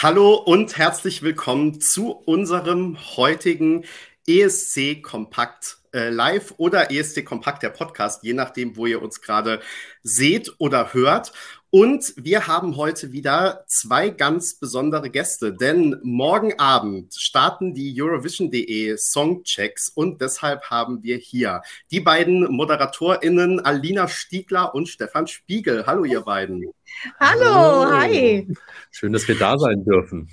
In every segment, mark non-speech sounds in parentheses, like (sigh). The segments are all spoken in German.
Hallo und herzlich willkommen zu unserem heutigen ESC Kompakt äh, Live oder ESC Kompakt der Podcast, je nachdem, wo ihr uns gerade seht oder hört. Und wir haben heute wieder zwei ganz besondere Gäste, denn morgen Abend starten die Eurovision.de Songchecks und deshalb haben wir hier die beiden ModeratorInnen Alina Stiegler und Stefan Spiegel. Hallo, ihr beiden. Hallo, Hallo. hi. Schön, dass wir da sein dürfen.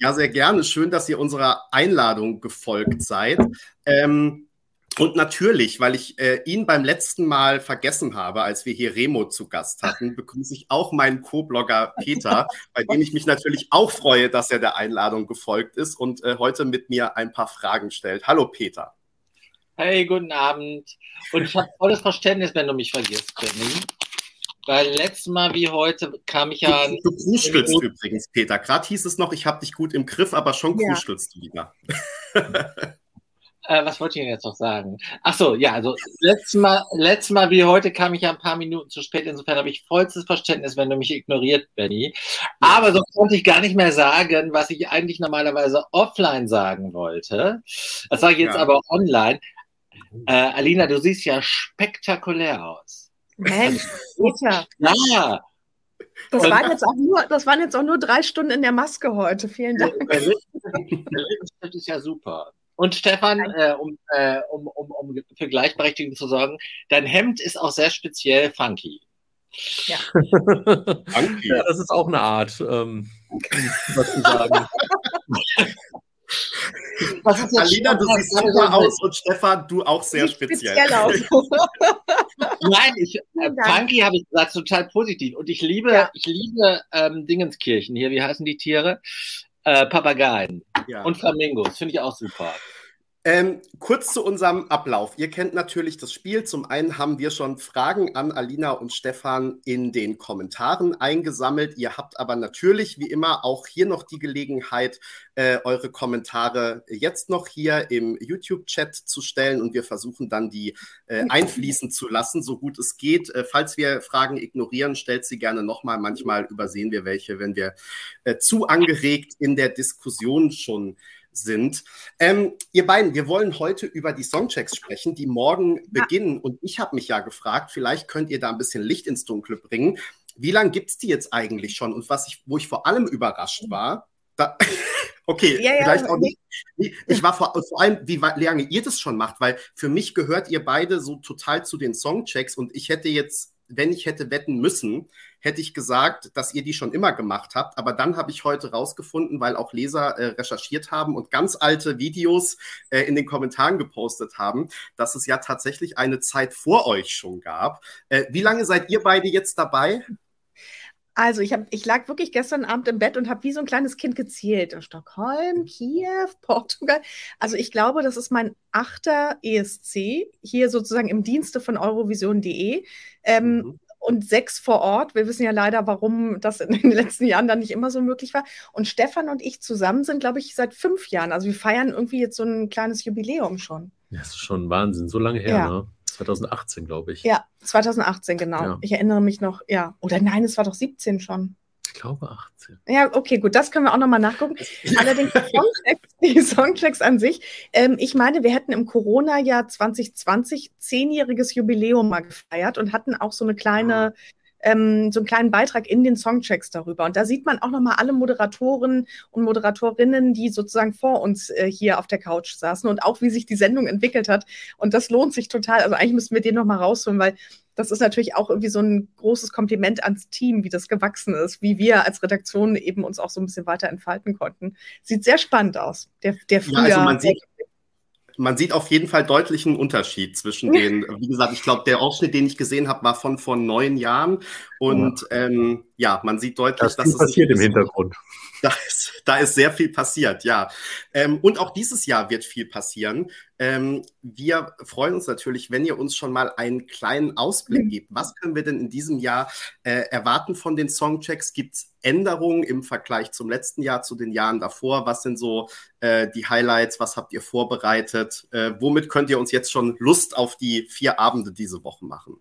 Ja, sehr gerne. Schön, dass ihr unserer Einladung gefolgt seid. Ähm, und natürlich, weil ich äh, ihn beim letzten Mal vergessen habe, als wir hier Remo zu Gast hatten, (laughs) begrüße ich auch meinen Co-Blogger Peter, bei dem ich mich natürlich auch freue, dass er der Einladung gefolgt ist und äh, heute mit mir ein paar Fragen stellt. Hallo Peter. Hey, guten Abend. Und ich habe volles Verständnis, wenn du mich vergisst, Benny. Weil letztes Mal wie heute kam ich ja. Du, du kruschelst übrigens, Peter. Gerade hieß es noch, ich habe dich gut im Griff, aber schon ja. du wieder. Äh, was wollte ich denn jetzt noch sagen? Ach so, ja, also letztes Mal, letztes Mal wie heute kam ich ja ein paar Minuten zu spät. Insofern habe ich vollstes Verständnis, wenn du mich ignoriert, Benny. Aber so konnte ich gar nicht mehr sagen, was ich eigentlich normalerweise offline sagen wollte. Das sage ich jetzt ja. aber online. Äh, Alina, du siehst ja spektakulär aus. Mensch, Peter. Ja. Das waren, jetzt auch nur, das waren jetzt auch nur drei Stunden in der Maske heute. Vielen Dank. Der Lippenstift ist ja super. Und Stefan, äh, um, äh, um, um, um für Gleichberechtigung zu sorgen, dein Hemd ist auch sehr speziell funky. Ja. (laughs) funky. Ja, das ist auch eine Art, ähm, was zu sagen. (laughs) Alina, du siehst super aus und Stefan, du auch sehr speziell. speziell aus. (laughs) Nein, ich, äh, Funky habe ich gesagt, total positiv. Und ich liebe, ja. ich liebe ähm, Dingenskirchen hier, wie heißen die Tiere? Äh, Papageien ja. und Flamingos, finde ich auch super. Ähm, kurz zu unserem Ablauf. Ihr kennt natürlich das Spiel. Zum einen haben wir schon Fragen an Alina und Stefan in den Kommentaren eingesammelt. Ihr habt aber natürlich wie immer auch hier noch die Gelegenheit, äh, eure Kommentare jetzt noch hier im YouTube-Chat zu stellen und wir versuchen dann die äh, einfließen zu lassen, so gut es geht. Äh, falls wir Fragen ignorieren, stellt sie gerne nochmal. Manchmal übersehen wir welche, wenn wir äh, zu angeregt in der Diskussion schon sind. Ähm, ihr beiden, wir wollen heute über die Songchecks sprechen, die morgen ja. beginnen. Und ich habe mich ja gefragt, vielleicht könnt ihr da ein bisschen Licht ins Dunkle bringen. Wie lange gibt es die jetzt eigentlich schon? Und was ich, wo ich vor allem überrascht war, da, (laughs) okay, ja, ja, vielleicht auch nicht. Ich war vor, vor, allem, wie lange ihr das schon macht, weil für mich gehört ihr beide so total zu den Songchecks und ich hätte jetzt, wenn ich hätte wetten müssen, hätte ich gesagt, dass ihr die schon immer gemacht habt. Aber dann habe ich heute rausgefunden, weil auch Leser äh, recherchiert haben und ganz alte Videos äh, in den Kommentaren gepostet haben, dass es ja tatsächlich eine Zeit vor euch schon gab. Äh, wie lange seid ihr beide jetzt dabei? Also ich, hab, ich lag wirklich gestern Abend im Bett und habe wie so ein kleines Kind gezählt. Stockholm, Kiew, (laughs) Portugal. Also ich glaube, das ist mein achter ESC, hier sozusagen im Dienste von Eurovision.de. Ähm, mhm und sechs vor Ort. Wir wissen ja leider, warum das in den (laughs) letzten Jahren dann nicht immer so möglich war. Und Stefan und ich zusammen sind, glaube ich, seit fünf Jahren. Also wir feiern irgendwie jetzt so ein kleines Jubiläum schon. Das ist schon Wahnsinn. So lange her, ja. ne? 2018, glaube ich. Ja, 2018, genau. Ja. Ich erinnere mich noch, ja. Oder nein, es war doch 17 schon. Ich glaube 18. Ja, okay, gut, das können wir auch nochmal nachgucken. Allerdings die (laughs) Songtracks, die Songtracks an sich. Ähm, ich meine, wir hätten im Corona-Jahr 2020 zehnjähriges Jubiläum mal gefeiert und hatten auch so eine kleine, ähm, so einen kleinen Beitrag in den Songchecks darüber. Und da sieht man auch nochmal alle Moderatoren und Moderatorinnen, die sozusagen vor uns äh, hier auf der Couch saßen und auch wie sich die Sendung entwickelt hat. Und das lohnt sich total. Also eigentlich müssten wir den nochmal rausholen, weil das ist natürlich auch irgendwie so ein großes Kompliment ans Team, wie das gewachsen ist, wie wir als Redaktion eben uns auch so ein bisschen weiter entfalten konnten. Sieht sehr spannend aus. Der, der Frühjahr. Ja, also man sieht, man sieht auf jeden Fall deutlichen Unterschied zwischen den, (laughs) wie gesagt, ich glaube, der Ausschnitt, den ich gesehen habe, war von vor neun Jahren. Und ja, ähm, ja man sieht deutlich, das dass es passiert im Hintergrund. (laughs) Da ist, da ist sehr viel passiert, ja. Ähm, und auch dieses Jahr wird viel passieren. Ähm, wir freuen uns natürlich, wenn ihr uns schon mal einen kleinen Ausblick mhm. gebt. Was können wir denn in diesem Jahr äh, erwarten von den Songchecks? Gibt es Änderungen im Vergleich zum letzten Jahr, zu den Jahren davor? Was sind so äh, die Highlights? Was habt ihr vorbereitet? Äh, womit könnt ihr uns jetzt schon Lust auf die vier Abende diese Woche machen?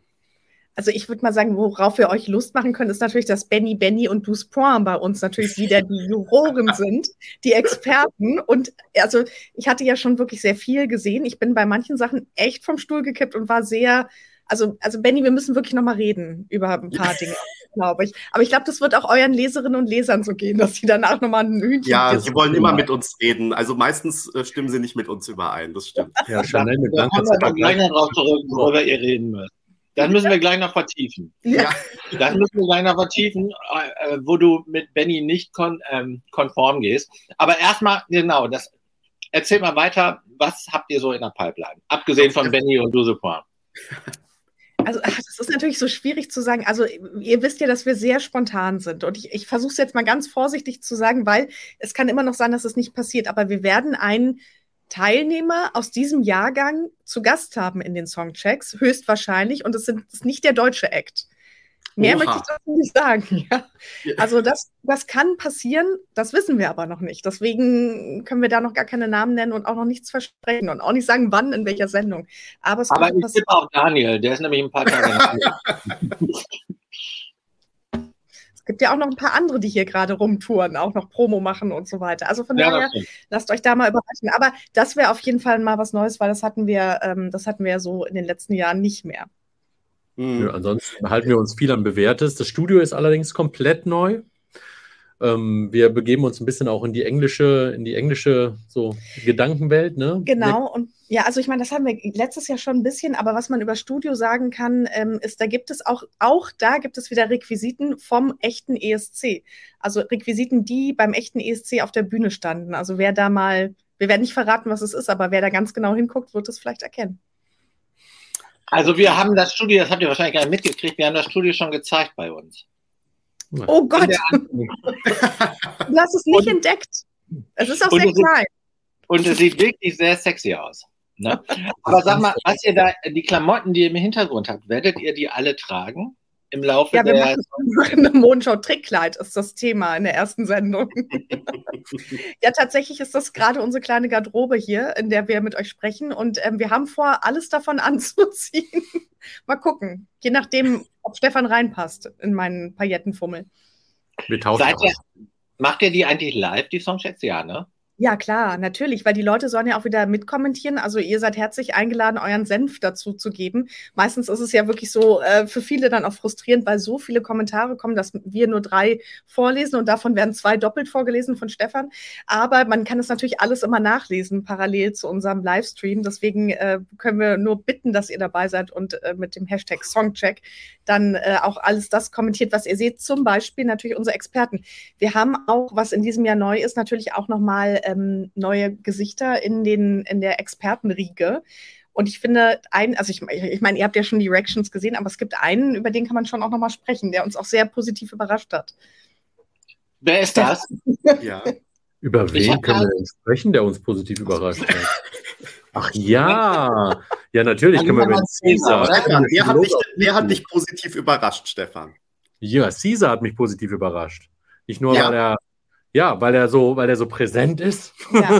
Also ich würde mal sagen, worauf wir euch Lust machen können, ist natürlich, dass Benny, Benny und Duspoint bei uns natürlich wieder die Juroren (laughs) sind, die Experten. Und also ich hatte ja schon wirklich sehr viel gesehen. Ich bin bei manchen Sachen echt vom Stuhl gekippt und war sehr, also, also Benny, wir müssen wirklich nochmal reden über ein paar (laughs) Dinge, glaube ich. Aber ich glaube, das wird auch euren Leserinnen und Lesern so gehen, dass sie danach nochmal ein Hühnchen Ja, sie wollen immer mit uns reden. Also meistens äh, stimmen sie nicht mit uns überein, das stimmt. Ja, Chanel, mit Dank. Wir gleich darauf zurück, worüber ihr reden müsst. Das müssen wir gleich noch vertiefen. Ja. Das müssen wir gleich noch vertiefen, äh, wo du mit Benny nicht kon ähm, konform gehst. Aber erstmal, genau, das erzähl mal weiter, was habt ihr so in der Pipeline? Abgesehen von Benny und Duseport. Also, das ist natürlich so schwierig zu sagen. Also, ihr wisst ja, dass wir sehr spontan sind. Und ich, ich versuche es jetzt mal ganz vorsichtig zu sagen, weil es kann immer noch sein, dass es nicht passiert. Aber wir werden einen Teilnehmer aus diesem Jahrgang zu Gast haben in den Songchecks, höchstwahrscheinlich. Und es sind, ist nicht der deutsche Act. Mehr Oha. möchte ich dazu nicht sagen. (laughs) Ja. Also das, das kann passieren, das wissen wir aber noch nicht. Deswegen können wir da noch gar keine Namen nennen und auch noch nichts versprechen und auch nicht sagen, wann, in welcher Sendung. Aber, es aber ich tippe auch Daniel, der ist nämlich ein paar Tage. (laughs) gibt ja auch noch ein paar andere, die hier gerade rumtouren, auch noch Promo machen und so weiter. Also von ja, daher, lasst euch da mal überraschen. Aber das wäre auf jeden Fall mal was Neues, weil das hatten wir, ähm, das hatten wir so in den letzten Jahren nicht mehr. Mhm. Ja, ansonsten halten wir uns viel an Bewährtes. Das Studio ist allerdings komplett neu. Ähm, wir begeben uns ein bisschen auch in die englische, in die englische so Gedankenwelt, ne? Genau, und ja, also ich meine, das haben wir letztes Jahr schon ein bisschen, aber was man über Studio sagen kann, ähm, ist, da gibt es auch, auch da gibt es wieder Requisiten vom echten ESC. Also Requisiten, die beim echten ESC auf der Bühne standen. Also wer da mal, wir werden nicht verraten, was es ist, aber wer da ganz genau hinguckt, wird es vielleicht erkennen. Also wir haben das Studio, das habt ihr wahrscheinlich gar nicht mitgekriegt, wir haben das Studio schon gezeigt bei uns. Oh Gott! du hast es nicht und, entdeckt. Es ist auch sehr klein. Und es sieht wirklich sehr sexy aus. Ne? (laughs) Aber sag mal, was ihr da, die Klamotten, die ihr im Hintergrund habt, werdet ihr die alle tragen? Im Laufe ja, wir der. Machen eine (laughs) Mondschau-Trickkleid ist das Thema in der ersten Sendung. (laughs) ja, tatsächlich ist das gerade unsere kleine Garderobe hier, in der wir mit euch sprechen. Und ähm, wir haben vor, alles davon anzuziehen. Mal gucken. Je nachdem, ob Stefan reinpasst in meinen Paillettenfummel. Wir tauschen Seid ihr, Macht ihr die eigentlich live, die Songchats? Ja, ne? Ja, klar, natürlich, weil die Leute sollen ja auch wieder mitkommentieren. Also ihr seid herzlich eingeladen, euren Senf dazu zu geben. Meistens ist es ja wirklich so äh, für viele dann auch frustrierend, weil so viele Kommentare kommen, dass wir nur drei vorlesen und davon werden zwei doppelt vorgelesen von Stefan. Aber man kann es natürlich alles immer nachlesen, parallel zu unserem Livestream. Deswegen äh, können wir nur bitten, dass ihr dabei seid und äh, mit dem Hashtag Songcheck dann äh, auch alles das kommentiert, was ihr seht. Zum Beispiel natürlich unsere Experten. Wir haben auch, was in diesem Jahr neu ist, natürlich auch nochmal ähm, neue Gesichter in, den, in der Expertenriege. Und ich finde, ein, also ich, ich meine, ihr habt ja schon die Reactions gesehen, aber es gibt einen, über den kann man schon auch nochmal sprechen, der uns auch sehr positiv überrascht hat. Wer ist das? ja. (laughs) Über wen können wir denn sprechen, der uns positiv überrascht hat? (laughs) Ach ja, ja, natürlich können wir über Caesar. Stefan, wer, hat dich, wer hat dich positiv überrascht, Stefan? Ja, Caesar hat mich positiv überrascht. Nicht nur, ja. weil er ja, weil er so, weil er so präsent ist. Ja.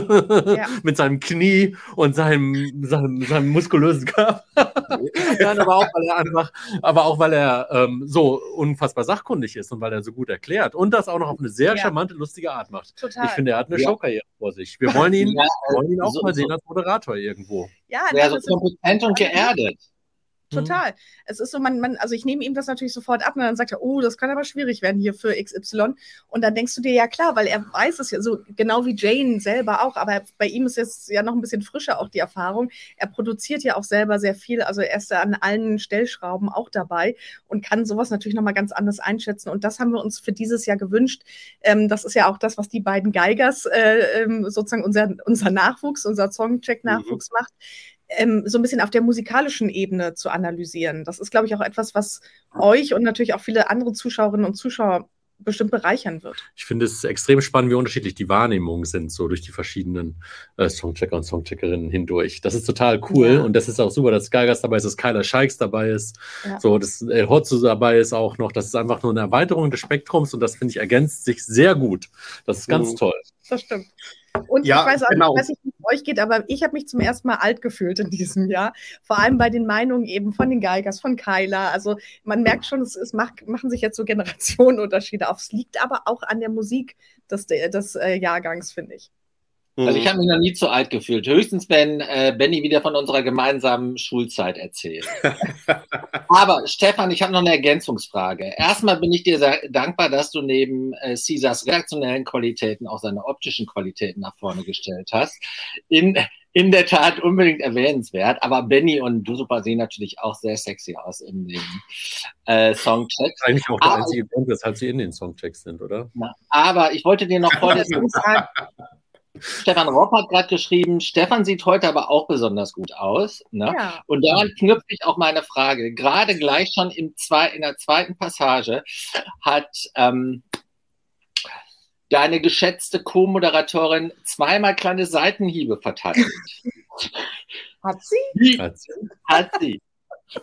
Ja. (laughs) Mit seinem Knie und seinem, seinem, seinem muskulösen Körper. (laughs) Nein, aber auch, weil er einfach, aber auch, weil er ähm, so unfassbar sachkundig ist und weil er so gut erklärt und das auch noch auf eine sehr ja. charmante, lustige Art macht. Total. Ich finde, er hat eine ja. Showkarriere vor sich. Wir wollen ihn, wollen ihn auch so, mal sehen als Moderator irgendwo. Ja, ja so kompetent und geerdet. Mhm. Total. Mhm. Es ist so, man, man, also ich nehme ihm das natürlich sofort ab und dann sagt er, oh, das kann aber schwierig werden hier für XY. Und dann denkst du dir, ja klar, weil er weiß es ja so, genau wie Jane selber auch, aber bei ihm ist jetzt ja noch ein bisschen frischer auch die Erfahrung. Er produziert ja auch selber sehr viel, also er ist da an allen Stellschrauben auch dabei und kann sowas natürlich nochmal ganz anders einschätzen. Und das haben wir uns für dieses Jahr gewünscht. Ähm, das ist ja auch das, was die beiden Geigers äh, ähm, sozusagen unser, unser Nachwuchs, unser Songcheck-Nachwuchs mhm. macht ähm, so ein bisschen auf der musikalischen Ebene zu analysieren. Das ist, glaube ich, auch etwas, was euch und natürlich auch viele andere Zuschauerinnen und Zuschauer bestimmt bereichern wird. Ich finde es extrem spannend, wie unterschiedlich die Wahrnehmungen sind, so durch die verschiedenen äh, Songchecker und Songcheckerinnen hindurch. Das ist total cool ja. und das ist auch super, dass Skygas dabei ist, dass Kyler Scheiks dabei ist, ja. so, dass El Hotzo dabei ist auch noch. Das ist einfach nur eine Erweiterung des Spektrums und das finde ich ergänzt sich sehr gut. Das ist ganz mhm. toll. Das stimmt. Und ja, ich weiß auch genau. nicht, was ich mit euch geht, aber ich habe mich zum ersten Mal alt gefühlt in diesem Jahr. Vor allem bei den Meinungen eben von den Geigers, von Kyla. Also man merkt schon, es, es macht, machen sich jetzt so Generationenunterschiede auf. Es liegt aber auch an der Musik des, des äh, Jahrgangs, finde ich. Also ich mhm. habe mich noch nie zu alt gefühlt. Höchstens, wenn äh, Benny wieder von unserer gemeinsamen Schulzeit erzählt. (laughs) Aber Stefan, ich habe noch eine Ergänzungsfrage. Erstmal bin ich dir sehr dankbar, dass du neben äh, Caesars redaktionellen Qualitäten auch seine optischen Qualitäten nach vorne gestellt hast. In, in der Tat unbedingt erwähnenswert. Aber Benny und du Super sehen natürlich auch sehr sexy aus in den äh, Songchecks. Eigentlich auch der einzige Grund, weshalb sie in den Songchecks sind, oder? Na, aber ich wollte dir noch (laughs) vorlesen. Stefan Ropp hat gerade geschrieben, Stefan sieht heute aber auch besonders gut aus. Ne? Ja. Und daran knüpfe ich auch meine Frage. Gerade gleich schon im zwei, in der zweiten Passage hat ähm, deine geschätzte Co-Moderatorin zweimal kleine Seitenhiebe verteilt. (laughs) Hat sie? Hat sie. Hat sie.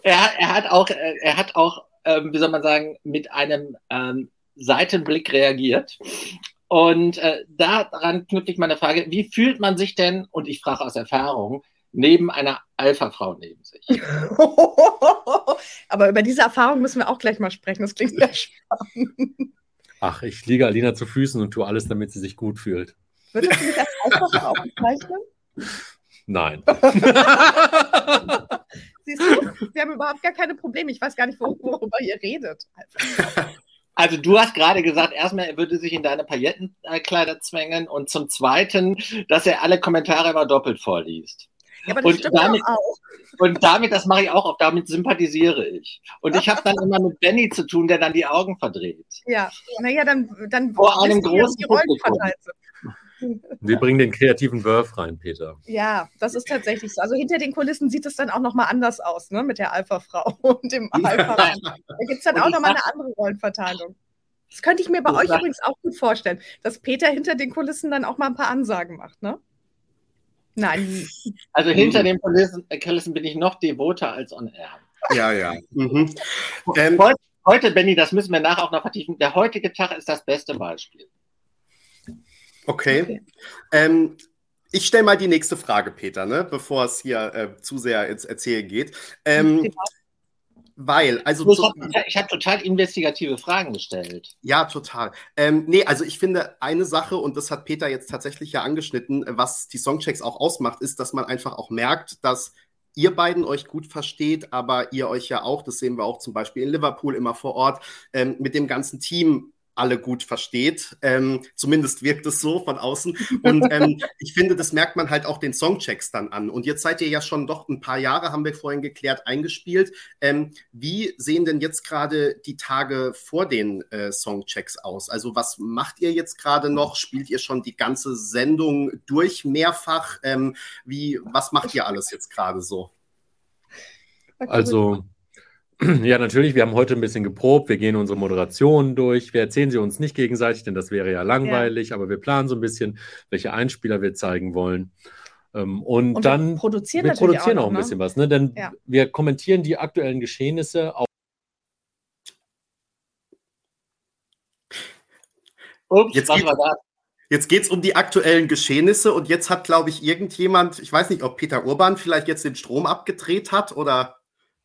Er, er hat auch, er hat auch ähm, wie soll man sagen, mit einem ähm, Seitenblick reagiert. Und äh, daran knüpfe ich meine Frage, wie fühlt man sich denn, und ich frage aus Erfahrung, neben einer Alpha-Frau neben sich? (laughs) Aber über diese Erfahrung müssen wir auch gleich mal sprechen. Das klingt sehr spannend. Ach, ich liege Alina zu Füßen und tue alles, damit sie sich gut fühlt. Würdest du mich als Alpha-Frau bezeichnen? Nein. (laughs) Siehst du, wir haben überhaupt gar keine Probleme. Ich weiß gar nicht, worüber ihr redet. Also du hast gerade gesagt, erstmal, er würde sich in deine Paillettenkleider zwängen und zum Zweiten, dass er alle Kommentare immer doppelt vorliest. Ja, aber das und damit, auch. Und damit, das mache ich auch oft, damit sympathisiere ich. Und ich habe dann immer mit Benny zu tun, der dann die Augen verdreht. Ja, naja, dann, dann vor einem großen die Rollen verteilt sind. Wir bringen den kreativen Wurf rein, Peter. Ja, das ist tatsächlich so. Also hinter den Kulissen sieht es dann auch nochmal anders aus, ne? Mit der Alpha-Frau (laughs) und dem Alpha. Da gibt es dann auch nochmal eine andere Rollenverteilung. Das könnte ich mir bei euch übrigens auch gut vorstellen, dass Peter hinter den Kulissen dann auch mal ein paar Ansagen macht, ne? Nein. Also hinter den Kulissen, äh, Kulissen bin ich noch devoter als on air. Ja, ja. Mhm. Ähm, heute, heute, Benny, das müssen wir nachher auch noch vertiefen. Der heutige Tag ist das beste Beispiel. Okay. okay. Ähm, ich stelle mal die nächste Frage, Peter, ne, bevor es hier äh, zu sehr ins Erzählen geht. Ähm, weil, also. Ich habe hab total investigative Fragen gestellt. Ja, total. Ähm, nee, also ich finde, eine Sache, und das hat Peter jetzt tatsächlich ja angeschnitten, was die Songchecks auch ausmacht, ist, dass man einfach auch merkt, dass ihr beiden euch gut versteht, aber ihr euch ja auch, das sehen wir auch zum Beispiel in Liverpool immer vor Ort, ähm, mit dem ganzen Team alle gut versteht. Ähm, zumindest wirkt es so von außen. Und ähm, (laughs) ich finde, das merkt man halt auch den Songchecks dann an. Und jetzt seid ihr ja schon doch ein paar Jahre, haben wir vorhin geklärt, eingespielt. Ähm, wie sehen denn jetzt gerade die Tage vor den äh, Songchecks aus? Also was macht ihr jetzt gerade noch? Spielt ihr schon die ganze Sendung durch mehrfach? Ähm, wie, was macht ihr alles jetzt gerade so? Also (clears throat) Ja, natürlich. Wir haben heute ein bisschen geprobt. Wir gehen unsere Moderationen durch. Wir erzählen sie uns nicht gegenseitig, denn das wäre ja langweilig. Ja. Aber wir planen so ein bisschen, welche Einspieler wir zeigen wollen. Ähm, und, und dann wir produzieren, wir produzieren auch, noch, auch, ein ne? bisschen was, ne? denn ja. wir kommentieren die aktuellen Geschehnisse auch. Ups, jetzt, geht, jetzt geht es um die aktuellen Geschehnisse und jetzt hat, glaube ich, irgendjemand, ich weiß nicht, ob Peter Urban vielleicht jetzt den Strom abgedreht hat oder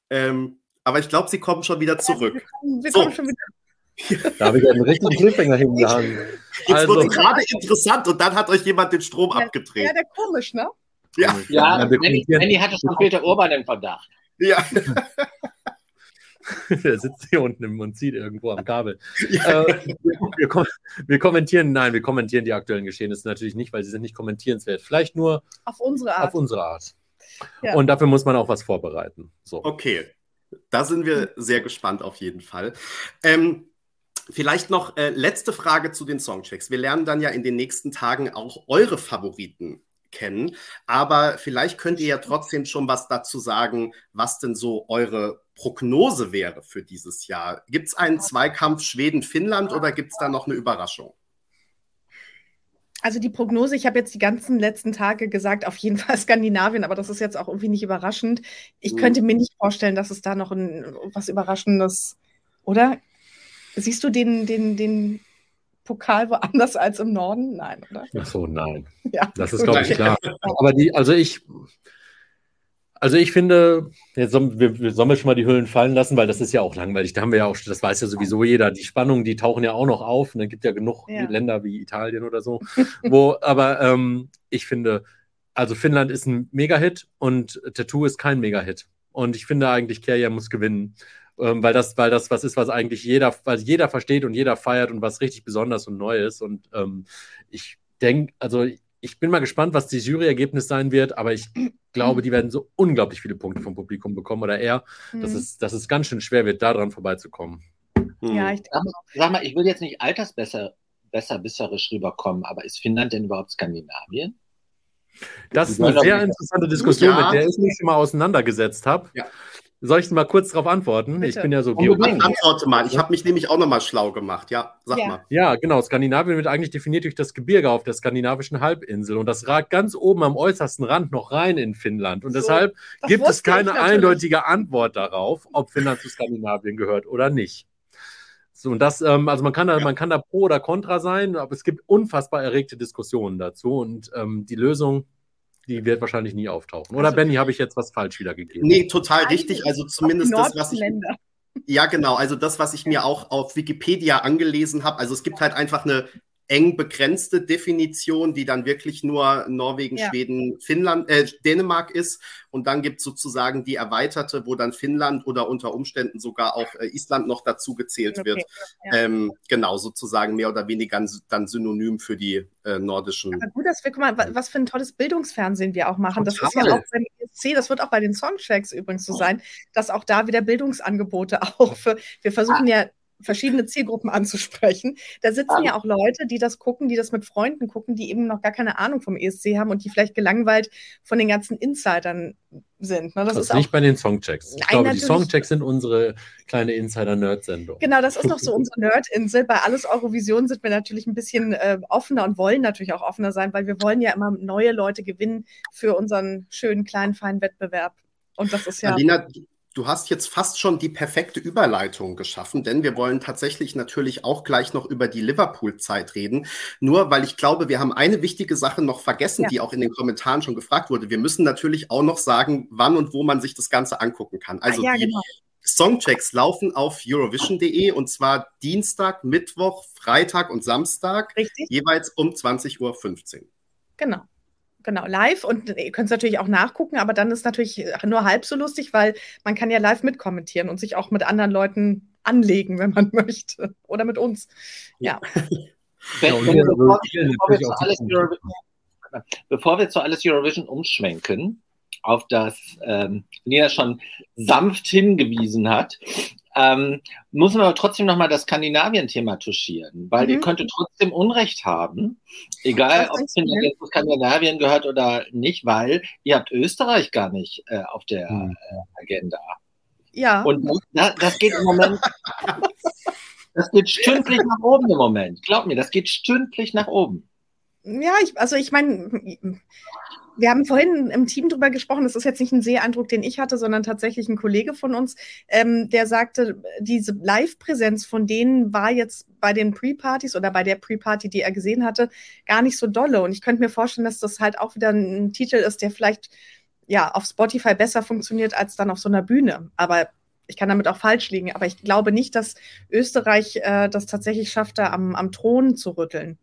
ähm, aber ich glaube, sie kommen schon wieder zurück. Ja, wir kommen, wir so. kommen schon wieder. (laughs) Da habe ich einen richtigen Cliffhanger hingehangen. Jetzt also, wurde gerade interessant und dann hat euch jemand den Strom ja, abgedreht. Ja, der komisch, ne? Ja, ja, ja Manny, hatte schon Peter Urban im Verdacht. Ja. (laughs) der sitzt hier unten und zieht irgendwo am Kabel. (laughs) Ja. Äh, wir, wir, wir, kommentieren, nein, wir kommentieren die aktuellen Geschehnisse natürlich nicht, weil sie sind nicht kommentierenswert. Vielleicht nur auf unsere Art. Auf unsere Art. Ja. Und dafür muss man auch was vorbereiten. So. Okay, da sind wir sehr gespannt auf jeden Fall. Ähm, vielleicht noch äh, letzte Frage zu den Songchecks. Wir lernen dann ja in den nächsten Tagen auch eure Favoriten kennen, aber vielleicht könnt ihr ja trotzdem schon was dazu sagen, was denn so eure Prognose wäre für dieses Jahr. Gibt es einen Zweikampf Schweden-Finnland oder gibt es da noch eine Überraschung? Also die Prognose, ich habe jetzt die ganzen letzten Tage gesagt, auf jeden (laughs) Fall Skandinavien, aber das ist jetzt auch irgendwie nicht überraschend. Ich mhm. könnte mir nicht vorstellen, dass es da noch ein, was Überraschendes, oder? Siehst du den, den, den Pokal woanders als im Norden? Nein, oder? Ach so, nein. Ja, das ist, glaube ich, klar. (laughs) Aber die, also ich, also ich finde, jetzt sollen wir, sollen wir schon mal die Hüllen fallen lassen, weil das ist ja auch langweilig. Da haben wir ja auch, das weiß ja sowieso jeder. Die Spannungen, die tauchen ja auch noch auf. Und dann gibt ja genug ja. Länder wie Italien oder so. wo, (laughs) aber ähm, ich finde, also Finnland ist ein Mega-Hit und Tattoo ist kein Mega-Hit. Und ich finde eigentlich, Kerja muss gewinnen. Ähm, weil, das, weil das was ist, was eigentlich jeder, weil jeder versteht und jeder feiert und was richtig besonders und neu ist. Und ähm, ich denke, also ich bin mal gespannt, was die Juryergebnis sein wird, aber ich (clears throat) glaube, die werden so unglaublich viele Punkte vom Publikum bekommen oder eher, mhm. dass, es, dass es ganz schön schwer wird, daran vorbeizukommen. Mhm. Ja, ich sag, sag mal, ich will jetzt nicht altersbesser besserwisserisch rüberkommen, aber ist Finnland denn überhaupt Skandinavien? Das ist eine sehr interessante Diskussion, ja. mit der ich mich schon mal auseinandergesetzt habe. Ja. Soll ich mal kurz darauf antworten? Bitte. Ich bin ja so Geograf. Antworte mal. Ich habe mich nämlich auch noch mal schlau gemacht. Ja, sag ja. mal. Ja, genau. Skandinavien wird eigentlich definiert durch das Gebirge auf der skandinavischen Halbinsel. Und das ragt ganz oben am äußersten Rand noch rein in Finnland. Und so, deshalb gibt es keine eindeutige Antwort darauf, ob Finnland zu Skandinavien gehört oder nicht. So, und das, ähm, also man kann, da, ja. man kann da pro oder contra sein, aber es gibt unfassbar erregte Diskussionen dazu. Und ähm, die Lösung die wird wahrscheinlich nie auftauchen. Oder also, Benny, habe ich jetzt was falsch wiedergegeben? Nee, total richtig. Also zumindest das, was ich. Ja, genau. Also das, was ich mir auch auf Wikipedia angelesen habe. Also es gibt halt einfach eine eng begrenzte Definition, die dann wirklich nur Norwegen, ja. Schweden, Finnland, äh, Dänemark ist. Und dann gibt es sozusagen die erweiterte, wo dann Finnland oder unter Umständen sogar auch äh, Island noch dazu gezählt okay. wird. Ja. Ähm, genau, sozusagen mehr oder weniger dann synonym für die äh, nordischen. Aber gut, dass wir, guck mal, was für ein tolles Bildungsfernsehen wir auch machen. Total. Das ist ja auch beim ESC, das wird auch bei den Songtracks übrigens so sein, dass auch da wieder Bildungsangebote (laughs) auch für, wir versuchen ah. ja verschiedene Zielgruppen anzusprechen. Da sitzen ja. ja auch Leute, die das gucken, die das mit Freunden gucken, die eben noch gar keine Ahnung vom ESC haben und die vielleicht gelangweilt von den ganzen Insidern sind. Ne? Das, das ist nicht bei den Songchecks. Ich Nein, glaube, die Songchecks sind unsere kleine Insider-Nerd-Sendung. Genau, das ist noch so (laughs) unsere Nerd-Insel. Bei Alles Eurovision sind wir natürlich ein bisschen äh, offener und wollen natürlich auch offener sein, weil wir wollen ja immer neue Leute gewinnen für unseren schönen, kleinen, feinen Wettbewerb. Und das ist ja. Alina, Du hast jetzt fast schon die perfekte Überleitung geschaffen, denn wir wollen tatsächlich natürlich auch gleich noch über die Liverpool-Zeit reden. Nur weil ich glaube, wir haben eine wichtige Sache noch vergessen, ja. die auch in den Kommentaren schon gefragt wurde. Wir müssen natürlich auch noch sagen, wann und wo man sich das Ganze angucken kann. Also ah, ja, die genau. Songchecks laufen auf Eurovision.de und zwar Dienstag, Mittwoch, Freitag und Samstag, Richtig. jeweils um 20.15 Uhr. Genau genau, live. Und ihr könnt es natürlich auch nachgucken, aber dann ist natürlich nur halb so lustig, weil man kann ja live mitkommentieren und sich auch mit anderen Leuten anlegen, wenn man (laughs) möchte. Oder mit uns. Ja. bevor, wir zu alles Eurovision umschwenken, auf das ähm, Nia schon sanft hingewiesen hat, ähm, muss man aber trotzdem nochmal das Skandinavien-Thema touchieren, weil mhm. ihr könntet trotzdem Unrecht haben, egal ob es zu Skandinavien gehört oder nicht, weil ihr habt Österreich gar nicht äh, auf der mhm. äh, Agenda. Ja. Und das, das geht im Moment, (laughs) das geht stündlich nach oben im Moment. Glaub mir, das geht stündlich nach oben. Ja, ich, also ich meine, wir haben vorhin im Team drüber gesprochen, das ist jetzt nicht ein Seeeindruck, den ich hatte, sondern tatsächlich ein Kollege von uns, ähm, der sagte, diese Live-Präsenz von denen war jetzt bei den Pre-Partys oder bei der Pre-Party, die er gesehen hatte, gar nicht so dolle. Und ich könnte mir vorstellen, dass das halt auch wieder ein Titel ist, der vielleicht ja auf Spotify besser funktioniert als dann auf so einer Bühne. Aber ich kann damit auch falsch liegen. Aber ich glaube nicht, dass Österreich äh, das tatsächlich schafft, da am, am Thron zu rütteln.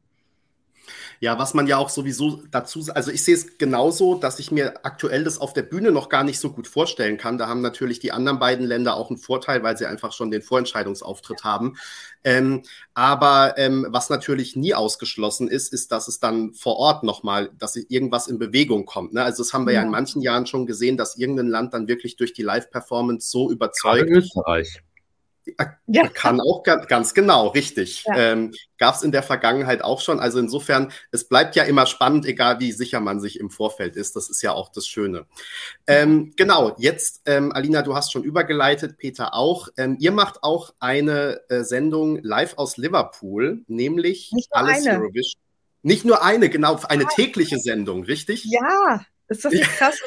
Ja, was man ja auch sowieso dazu, also ich sehe es genauso, dass ich mir aktuell das auf der Bühne noch gar nicht so gut vorstellen kann. Da haben natürlich die anderen beiden Länder auch einen Vorteil, weil sie einfach schon den Vorentscheidungsauftritt haben. Ähm, aber ähm, was natürlich nie ausgeschlossen ist, ist, dass es dann vor Ort nochmal, dass irgendwas in Bewegung kommt. Ne? Also das haben wir ja. ja in manchen Jahren schon gesehen, dass irgendein Land dann wirklich durch die Live-Performance so überzeugt. Gerade Österreich. Ja. Kann auch ganz genau, richtig. Ja. Ähm, Gab es in der Vergangenheit auch schon. Also insofern, es bleibt ja immer spannend, egal wie sicher man sich im Vorfeld ist. Das ist ja auch das Schöne. Ähm, genau, jetzt, ähm, Alina, du hast schon übergeleitet, Peter auch. Ähm, ihr macht auch eine äh, Sendung live aus Liverpool, nämlich alles eine. Eurovision. Nicht nur eine, genau, eine tägliche Sendung, richtig? Ja, ist das (laughs) nicht krass?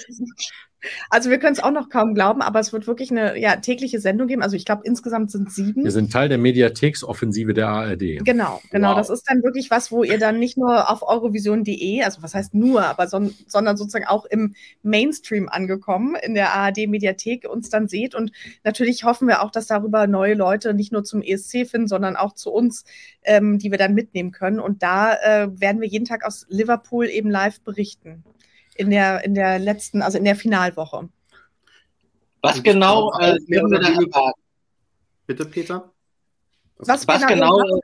Also wir können es auch noch kaum glauben, aber es wird wirklich eine ja, tägliche Sendung geben. Also ich glaube, insgesamt sind sieben. Wir sind Teil der Mediatheksoffensive der ARD. Genau, genau. Wow. Das ist dann wirklich was, wo ihr dann nicht nur auf eurovision.de, also was heißt nur, aber son sondern sozusagen auch im Mainstream angekommen, in der ARD-Mediathek uns dann seht. Und natürlich hoffen wir auch, dass darüber neue Leute nicht nur zum ESC finden, sondern auch zu uns, ähm, die wir dann mitnehmen können. Und da äh, werden wir jeden Tag aus Liverpool eben live berichten in der, in der letzten, also in der Finalwoche. Was genau äh, Bitte, Peter? Was, was genau, genau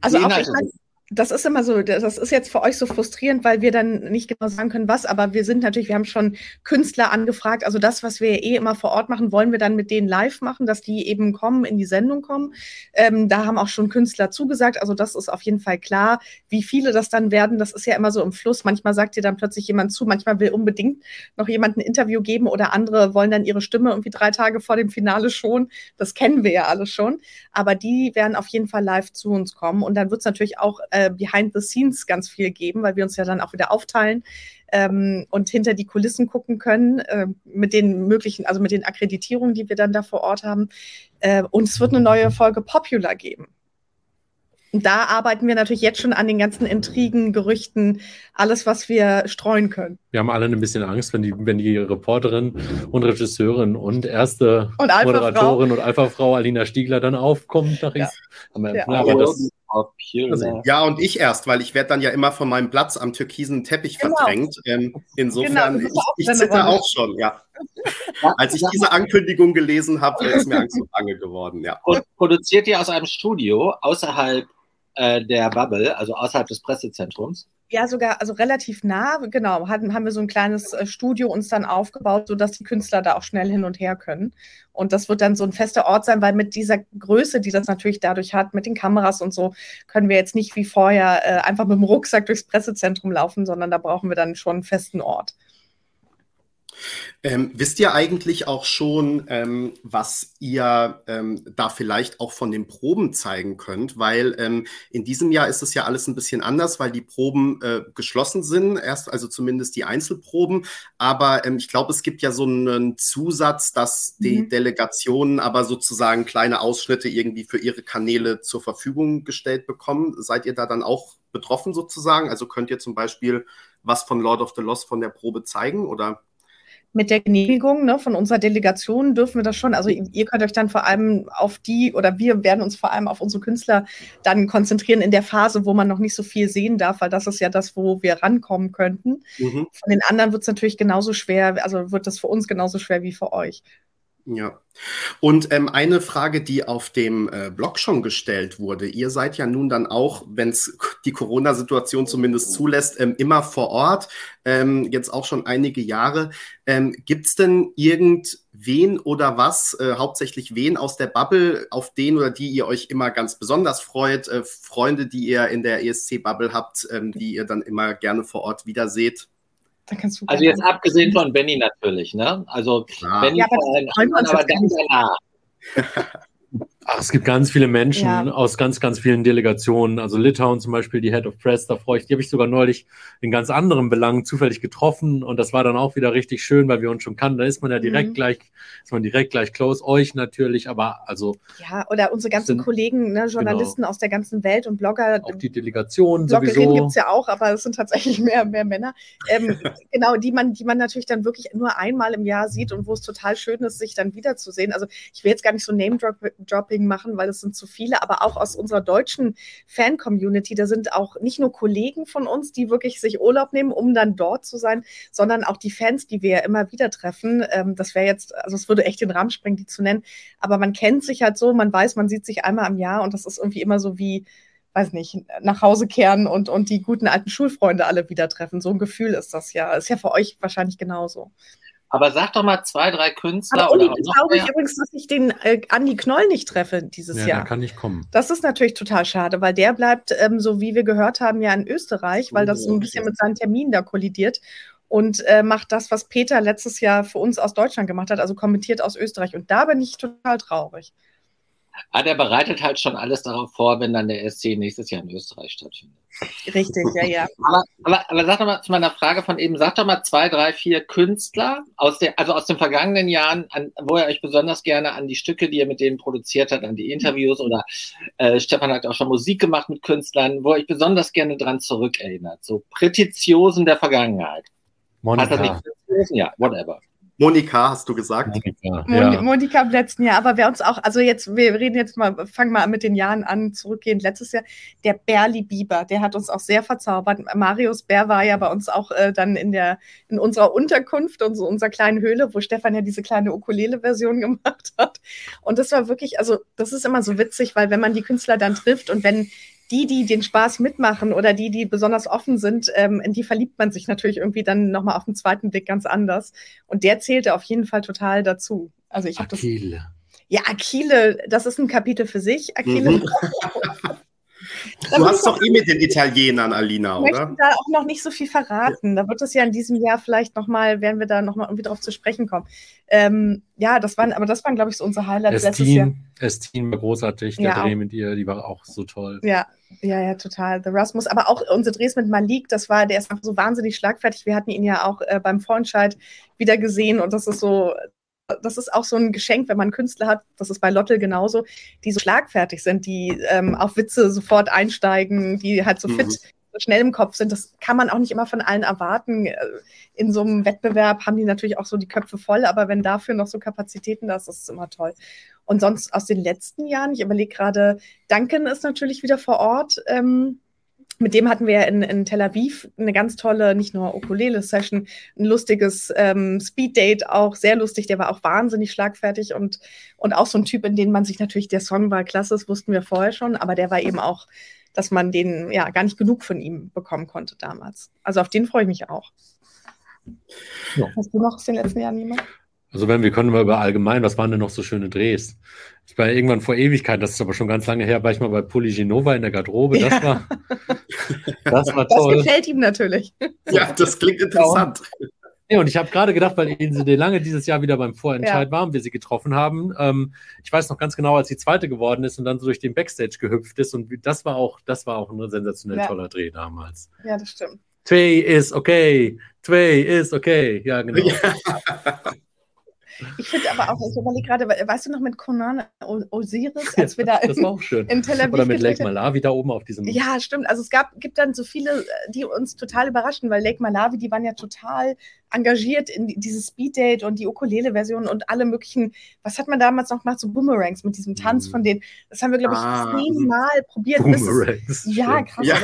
also auch, ich mein, das ist immer so, das ist jetzt für euch so frustrierend, weil wir dann nicht genau sagen können, was, aber wir sind natürlich, wir haben schon Künstler angefragt. Also das, was wir eh immer vor Ort machen, wollen wir dann mit denen live machen, dass die eben kommen, in die Sendung kommen. Ähm, da haben auch schon Künstler zugesagt. Also das ist auf jeden Fall klar. Wie viele das dann werden, das ist ja immer so im Fluss. Manchmal sagt dir dann plötzlich jemand zu, manchmal will unbedingt noch jemand ein Interview geben oder andere wollen dann ihre Stimme irgendwie drei Tage vor dem Finale schon. Das kennen wir ja alle schon. Aber die werden auf jeden Fall live zu uns kommen. Und dann wird es natürlich auch äh, behind the scenes ganz viel geben, weil wir uns ja dann auch wieder aufteilen ähm, und hinter die Kulissen gucken können äh, mit den möglichen, also mit den Akkreditierungen, die wir dann da vor Ort haben. Äh, und es wird eine neue Folge Popular geben. Und da arbeiten wir natürlich jetzt schon an den ganzen Intrigen, Gerüchten, alles, was wir streuen können. Wir haben alle ein bisschen Angst, wenn die, wenn die Reporterin und Regisseurin und erste und Moderatorin und Alpha-Frau Alina Stiegler dann aufkommt nach ja. ja. ja. aber das, also, ja, und ich erst, weil ich werde dann ja immer von meinem Platz am türkisen Teppich genau. verdrängt. Ähm, insofern, genau, ich, ich zitter auch schon, ja. Als ich diese Ankündigung gelesen habe, ist mir Angst und Bange geworden, ja. Und produziert ihr aus einem Studio außerhalb äh, der Bubble, also außerhalb des Pressezentrums? Ja, sogar, also relativ nah, genau, hatten, haben wir so ein kleines äh, Studio uns dann aufgebaut, sodass die Künstler da auch schnell hin und her können. Und das wird dann so ein fester Ort sein, weil mit dieser Größe, die das natürlich dadurch hat, mit den Kameras und so, können wir jetzt nicht wie vorher äh, einfach mit dem Rucksack durchs Pressezentrum laufen, sondern da brauchen wir dann schon einen festen Ort. Ähm, wisst ihr eigentlich auch schon, ähm, was ihr ähm, da vielleicht auch von den Proben zeigen könnt? Weil ähm, in diesem Jahr ist es ja alles ein bisschen anders, weil die Proben äh, geschlossen sind, erst also zumindest die Einzelproben. Aber ähm, ich glaube, es gibt ja so einen Zusatz, dass die mhm. Delegationen aber sozusagen kleine Ausschnitte irgendwie für ihre Kanäle zur Verfügung gestellt bekommen. Seid ihr da dann auch betroffen sozusagen? Also könnt ihr zum Beispiel was von Lord of the Lost von der Probe zeigen oder? Mit der Genehmigung ne, von unserer Delegation dürfen wir das schon. Also ihr könnt euch dann vor allem auf die oder wir werden uns vor allem auf unsere Künstler dann konzentrieren in der Phase, wo man noch nicht so viel sehen darf, weil das ist ja das, wo wir rankommen könnten. Mhm. Von den anderen wird es natürlich genauso schwer, also wird das für uns genauso schwer wie für euch. Ja. Und ähm, eine Frage, die auf dem äh, Blog schon gestellt wurde. Ihr seid ja nun dann auch, wenn es die Corona-Situation zumindest zulässt, ähm, immer vor Ort, ähm, jetzt auch schon einige Jahre. Ähm, Gibt es denn irgendwen oder was, äh, hauptsächlich wen aus der Bubble, auf den oder die ihr euch immer ganz besonders freut? Äh, Freunde, die ihr in der ESC-Bubble habt, ähm, die ihr dann immer gerne vor Ort wiederseht? Also jetzt abgesehen von Benny natürlich, ne? Also ja. Benny ja, aber, aber dann danach. (laughs) Ach, es gibt ganz viele Menschen ja. aus ganz, ganz vielen Delegationen. Also Litauen zum Beispiel, die Head of Press, da freue ich, die habe ich sogar neulich in ganz anderen Belangen zufällig getroffen und das war dann auch wieder richtig schön, weil wir uns schon kannten. Da ist man ja direkt mhm. gleich, ist man direkt gleich close. Euch natürlich, aber also. Ja, oder unsere ganzen sind, Kollegen, ne, Journalisten genau. aus der ganzen Welt und Blogger. Auch die Delegationen sowieso. gibt es ja auch, aber es sind tatsächlich mehr, mehr Männer. Ähm, (laughs) genau, die man, die man natürlich dann wirklich nur einmal im Jahr sieht und wo es total schön ist, sich dann wiederzusehen. Also ich will jetzt gar nicht so Name-Dropping Marketing machen, weil es sind zu viele, aber auch aus unserer deutschen Fan-Community. Da sind auch nicht nur Kollegen von uns, die wirklich sich Urlaub nehmen, um dann dort zu sein, sondern auch die Fans, die wir ja immer wieder treffen. Ähm, das wäre jetzt, also es würde echt den Rahmen sprengen, die zu nennen. Aber man kennt sich halt so, man weiß, man sieht sich einmal im Jahr und das ist irgendwie immer so wie, weiß nicht, nach Hause kehren und, und die guten alten Schulfreunde alle wieder treffen. So ein Gefühl ist das ja. Ist ja für euch wahrscheinlich genauso. Aber sag doch mal zwei, drei Künstler. Aber Uli, oder glaube ich übrigens, dass ich den äh, Andi Knoll nicht treffe dieses ja, Jahr. Der kann nicht kommen. Das ist natürlich total schade, weil der bleibt, ähm, so wie wir gehört haben, ja in Österreich, weil das so ein bisschen mit seinen Terminen da kollidiert und äh, macht das, was Peter letztes Jahr für uns aus Deutschland gemacht hat, also kommentiert aus Österreich. Und da bin ich total traurig. Ah, der bereitet halt schon alles darauf vor, wenn dann der SC nächstes Jahr in Österreich stattfindet. Richtig, ja, ja. (laughs) Aber, aber, aber sag doch mal zu meiner Frage von eben, sag doch mal zwei, drei, vier Künstler aus der, also aus den vergangenen Jahren, an, wo ihr euch besonders gerne an die Stücke, die ihr mit denen produziert habt, an die Interviews oder äh, Stefan hat auch schon Musik gemacht mit Künstlern, wo ihr euch besonders gerne dran zurückerinnert. So Prätitiosen der Vergangenheit. Monika. Hat das nicht ja, whatever. Monika, hast du gesagt? Monika, ja. Monika im letzten Jahr. Aber wer uns auch, also jetzt, wir reden jetzt mal, fangen mal mit den Jahren an, zurückgehend. Letztes Jahr, der Berli Bieber, der hat uns auch sehr verzaubert. Marius Bär war ja bei uns auch äh, dann in der, in unserer Unterkunft und so unserer kleinen Höhle, wo Stefan ja diese kleine Ukulele-Version (laughs) gemacht hat. Und das war wirklich, also, das ist immer so witzig, weil wenn man die Künstler dann trifft und wenn die, die den Spaß mitmachen oder die, die besonders offen sind, ähm, in die verliebt man sich natürlich irgendwie dann nochmal auf den zweiten Blick ganz anders. Und der zählte auf jeden Fall total dazu. Also ich habe das. Ja, Akile, das ist ein Kapitel für sich. Akile. Mhm. (laughs) Du hast doch eh mit den Italienern, Alina, oder? Ich möchte da auch noch nicht so viel verraten. Da wird es ja in diesem Jahr vielleicht nochmal, werden wir da nochmal irgendwie drauf zu sprechen kommen. Ähm, ja, das waren, aber das waren, glaube ich, so unsere Highlights Estin, letztes Jahr. Estin war großartig, der ja, Dreh mit ihr, die war auch so toll. Ja, ja, ja, total. The Rasmus, aber auch unsere Drehs mit Malik, das war, der ist einfach so wahnsinnig schlagfertig. Wir hatten ihn ja auch äh, beim Vorentscheid wieder gesehen und das ist so, das ist auch so ein Geschenk, wenn man Künstler hat, das ist bei Lottel genauso, die so schlagfertig sind, die ähm, auf Witze sofort einsteigen, die halt so mhm. fit, so schnell im Kopf sind. Das kann man auch nicht immer von allen erwarten. Äh, in so einem Wettbewerb haben die natürlich auch so die Köpfe voll, aber wenn dafür noch so Kapazitäten da ist, das ist immer toll. Und sonst aus den letzten Jahren, ich überlege gerade, Duncan ist natürlich wieder vor Ort. Ähm, mit dem hatten wir in, in Tel Aviv eine ganz tolle, nicht nur Ukulele-Session, ein lustiges ähm, Speed-Date auch, sehr lustig. Der war auch wahnsinnig schlagfertig und, und auch so ein Typ, in den man sich natürlich, der Song war klasse, das wussten wir vorher schon, aber der war eben auch, dass man den ja gar nicht genug von ihm bekommen konnte damals. Also auf den freue ich mich auch. Ja. Hast du noch aus den letzten Jahren jemanden? Also wenn wir können mal über allgemein, was waren denn noch so schöne Drehs? Ich war irgendwann vor Ewigkeit, das ist aber schon ganz lange her, war ich mal bei Puliginova in der Garderobe. Das ja. war, das war toll. Das gefällt ihm natürlich. Ja, das klingt interessant. Ja, und ich habe gerade gedacht, weil Ilse de Lange dieses Jahr wieder beim Vorentscheid ja. war und wir sie getroffen haben. Ähm, ich weiß noch ganz genau, als sie zweite geworden ist und dann so durch den Backstage gehüpft ist. Und das war auch, das war auch ein sensationell ja. toller Dreh damals. Ja, das stimmt. Twee ist okay. Twee ist okay. Ja, genau. Ja. Ich finde aber auch, ich überlege gerade, weißt du noch mit Conan Osiris, als wir da (laughs) das war auch schön. in Tel Aviv Oder mit Lake Malawi da oben auf diesem. Ja, stimmt. Also es gab, gibt dann so viele, die uns total überraschen, weil Lake Malawi, die waren ja total engagiert in dieses Speeddate und die Ukulele-Version und alle möglichen, was hat man damals noch gemacht, so Boomerangs mit diesem Tanz von denen. Das haben wir, glaube ich, ah, zehnmal probiert. Boomerangs. Ja, krass. Ja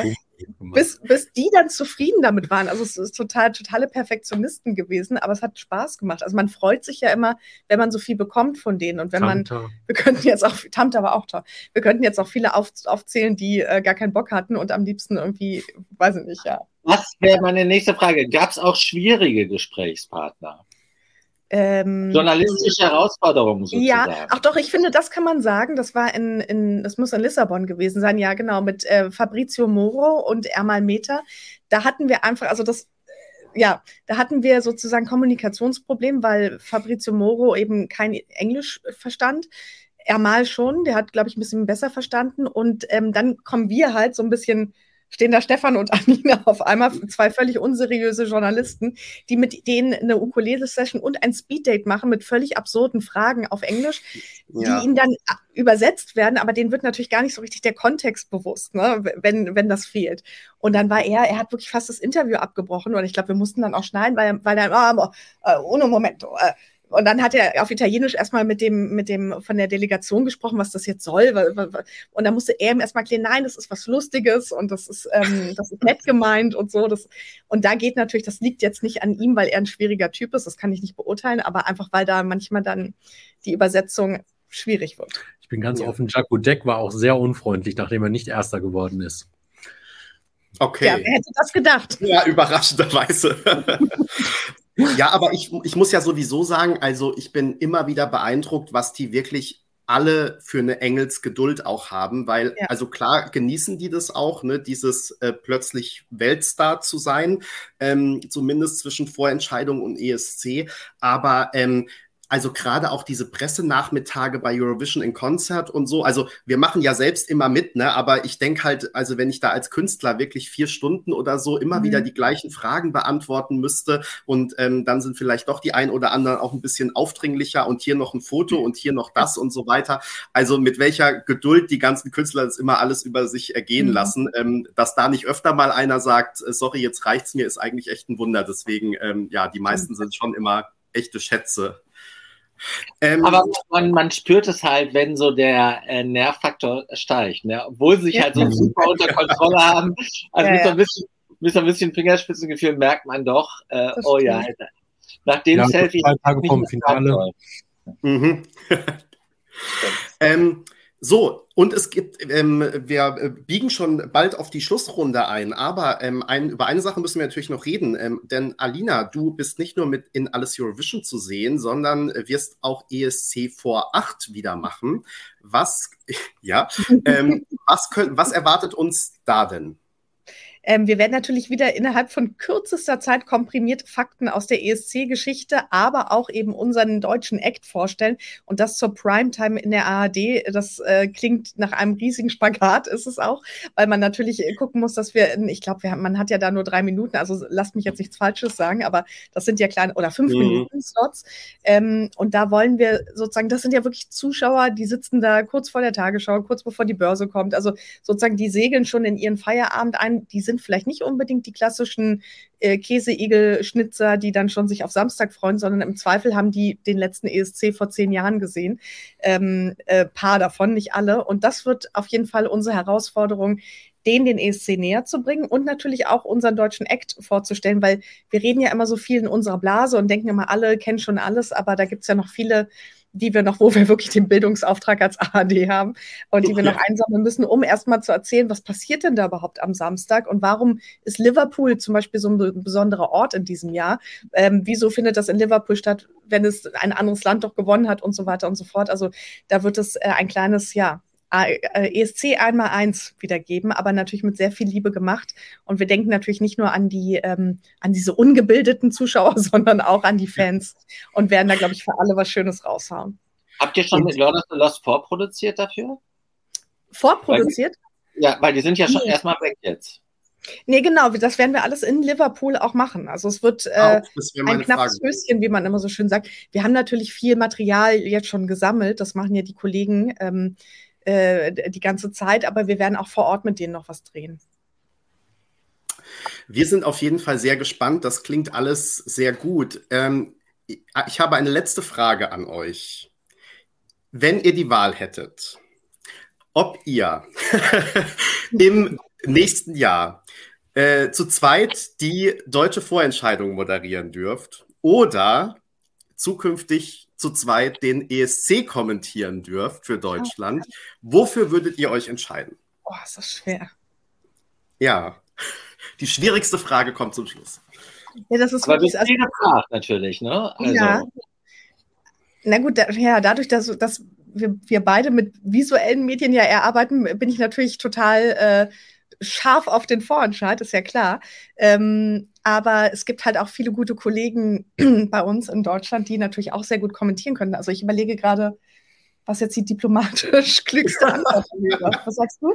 bis, bis die dann zufrieden damit waren. Also es ist total, totale Perfektionisten gewesen, aber es hat Spaß gemacht. Also man freut sich ja immer, wenn man so viel bekommt von denen. Und wenn Tamta. man, wir könnten jetzt auch, Tamta war auch toll, wir könnten jetzt auch viele auf, aufzählen, die äh, gar keinen Bock hatten und am liebsten irgendwie, weiß ich nicht, ja. Was wäre meine nächste Frage? Gab es auch schwierige Gesprächspartner? Ähm, Journalistische Herausforderungen sozusagen. Ja, ach doch, ich finde, das kann man sagen. Das war in, in das muss in Lissabon gewesen sein, ja, genau, mit äh, Fabrizio Moro und Ermal Meta. Da hatten wir einfach, also das, äh, ja, da hatten wir sozusagen Kommunikationsproblem, weil Fabrizio Moro eben kein Englisch verstand. Ermal schon, der hat, glaube ich, ein bisschen besser verstanden. Und ähm, dann kommen wir halt so ein bisschen stehen da Stefan und (laughs) Anina auf einmal, zwei völlig unseriöse Journalisten, die mit denen eine Ukulele-Session und ein Speeddate machen mit völlig absurden Fragen auf Englisch, ja. die ihnen dann übersetzt werden, aber denen wird natürlich gar nicht so richtig der Kontext bewusst, ne, wenn, wenn das fehlt. Und dann war er, er hat wirklich fast das Interview abgebrochen und ich glaube, wir mussten dann auch schneiden, weil, weil er, oh, oh, ohne Moment, oh, und dann hat er auf Italienisch erstmal mit dem, mit dem von der Delegation gesprochen, was das jetzt soll. Und dann musste er ihm erstmal erklären, nein, das ist was Lustiges und das ist, ähm, das ist nett gemeint und so. Das, und da geht natürlich, das liegt jetzt nicht an ihm, weil er ein schwieriger Typ ist, das kann ich nicht beurteilen, aber einfach, weil da manchmal dann die Übersetzung schwierig wird. Ich bin ganz ja. offen, Jaco Deck war auch sehr unfreundlich, nachdem er nicht Erster geworden ist. Okay. Ja, wer hätte das gedacht? Ja, überraschenderweise. (laughs) Ja, aber ich, ich muss ja sowieso sagen, also ich bin immer wieder beeindruckt, was die wirklich alle für eine Engelsgeduld auch haben, weil, ja. also klar, genießen die das auch, ne, dieses äh, plötzlich Weltstar zu sein, ähm, zumindest zwischen Vorentscheidung und ESC, aber ähm, also gerade auch diese Pressenachmittage bei Eurovision in Concert und so. Also wir machen ja selbst immer mit, ne? Aber ich denke halt, also wenn ich da als Künstler wirklich vier Stunden oder so immer mhm. wieder die gleichen Fragen beantworten müsste und ähm, dann sind vielleicht doch die ein oder anderen auch ein bisschen aufdringlicher und hier noch ein Foto und hier noch das und so weiter. Also mit welcher Geduld die ganzen Künstler das immer alles über sich ergehen mhm. lassen, ähm, dass da nicht öfter mal einer sagt, äh, sorry, jetzt reicht's mir, ist eigentlich echt ein Wunder. Deswegen, ähm, ja, die meisten sind schon immer echte Schätze. Ähm, Aber man, man, spürt es halt, wenn so der äh, Nervfaktor steigt, ne? obwohl sie sich halt so super unter Kontrolle haben. Also ja, mit, so ein bisschen, mit so ein bisschen Fingerspitzengefühl merkt man doch, äh, oh ja, nach dem ja, Selfie. Zwei Tage vom Finale. Mhm. (laughs) (laughs) ähm, so, und es gibt, ähm, wir äh, biegen schon bald auf die Schlussrunde ein, aber ähm, ein, über eine Sache müssen wir natürlich noch reden, ähm, denn Alina, du bist nicht nur mit in Alles Eurovision zu sehen, sondern wirst auch ESC vor 8 wieder machen. Was, (laughs) ja, ähm, was, können, was erwartet uns da denn? Ähm, wir werden natürlich wieder innerhalb von kürzester Zeit komprimiert Fakten aus der ESC-Geschichte, aber auch eben unseren deutschen Act vorstellen. Und das zur Primetime in der ARD. Das äh, klingt nach einem riesigen Spagat, ist es auch, weil man natürlich äh, gucken muss, dass wir, ich glaube, man hat ja da nur drei Minuten, also lasst mich jetzt nichts Falsches sagen, aber das sind ja kleine oder fünf mhm. Minuten Slots. Ähm, und da wollen wir sozusagen, das sind ja wirklich Zuschauer, die sitzen da kurz vor der Tagesschau, kurz bevor die Börse kommt. Also sozusagen, die segeln schon in ihren Feierabend ein, die sind sind vielleicht nicht unbedingt die klassischen äh, Käseigel-Schnitzer, die dann schon sich auf Samstag freuen, sondern im Zweifel haben die den letzten ESC vor zehn Jahren gesehen. Ähm, äh, paar davon, nicht alle. Und das wird auf jeden Fall unsere Herausforderung, den den ESC näher zu bringen und natürlich auch unseren deutschen Act vorzustellen, weil wir reden ja immer so viel in unserer Blase und denken immer, alle kennen schon alles, aber da gibt es ja noch viele die wir noch, wo wir wirklich den Bildungsauftrag als ARD haben und die wir noch einsammeln müssen, um erstmal zu erzählen, was passiert denn da überhaupt am Samstag und warum ist Liverpool zum Beispiel so ein besonderer Ort in diesem Jahr? Ähm, wieso findet das in Liverpool statt, wenn es ein anderes Land doch gewonnen hat und so weiter und so fort? Also da wird es äh, ein kleines, ja, ESC einmal eins wiedergeben, aber natürlich mit sehr viel Liebe gemacht. Und wir denken natürlich nicht nur an die, ähm, an diese ungebildeten Zuschauer, (laughs) sondern auch an die Fans und werden da, glaube ich, für alle was Schönes raushauen. Habt ihr schon mit Lord of the Lost vorproduziert dafür? Vorproduziert? Weil, ja, weil die sind ja schon nee. erstmal weg jetzt. Nee, genau, das werden wir alles in Liverpool auch machen. Also es wird äh, ein knappes Höschen, wie man immer so schön sagt. Wir haben natürlich viel Material jetzt schon gesammelt, das machen ja die Kollegen. Ähm, äh, die ganze Zeit, aber wir werden auch vor Ort mit denen noch was drehen. Wir sind auf jeden Fall sehr gespannt. Das klingt alles sehr gut. Ähm, ich habe eine letzte Frage an euch. Wenn ihr die Wahl hättet, ob ihr (laughs) im nächsten Jahr äh, zu zweit die deutsche Vorentscheidung moderieren dürft oder zukünftig zu zweit den ESC kommentieren dürft für Deutschland. Wofür würdet ihr euch entscheiden? Boah, ist das schwer. Ja, die schwierigste Frage kommt zum Schluss. Ja, das ist Aber wirklich also, gefragt natürlich, ne? Also. Ja. Na gut, da, ja, dadurch, dass, dass wir, wir beide mit visuellen Medien ja eher arbeiten, bin ich natürlich total äh, scharf auf den Vorentscheid, ist ja klar. Ähm, aber es gibt halt auch viele gute Kollegen (clears throat) bei uns in Deutschland, die natürlich auch sehr gut kommentieren können. Also ich überlege gerade, was jetzt die diplomatisch (laughs) klügste Antwort wäre. Was sagst du?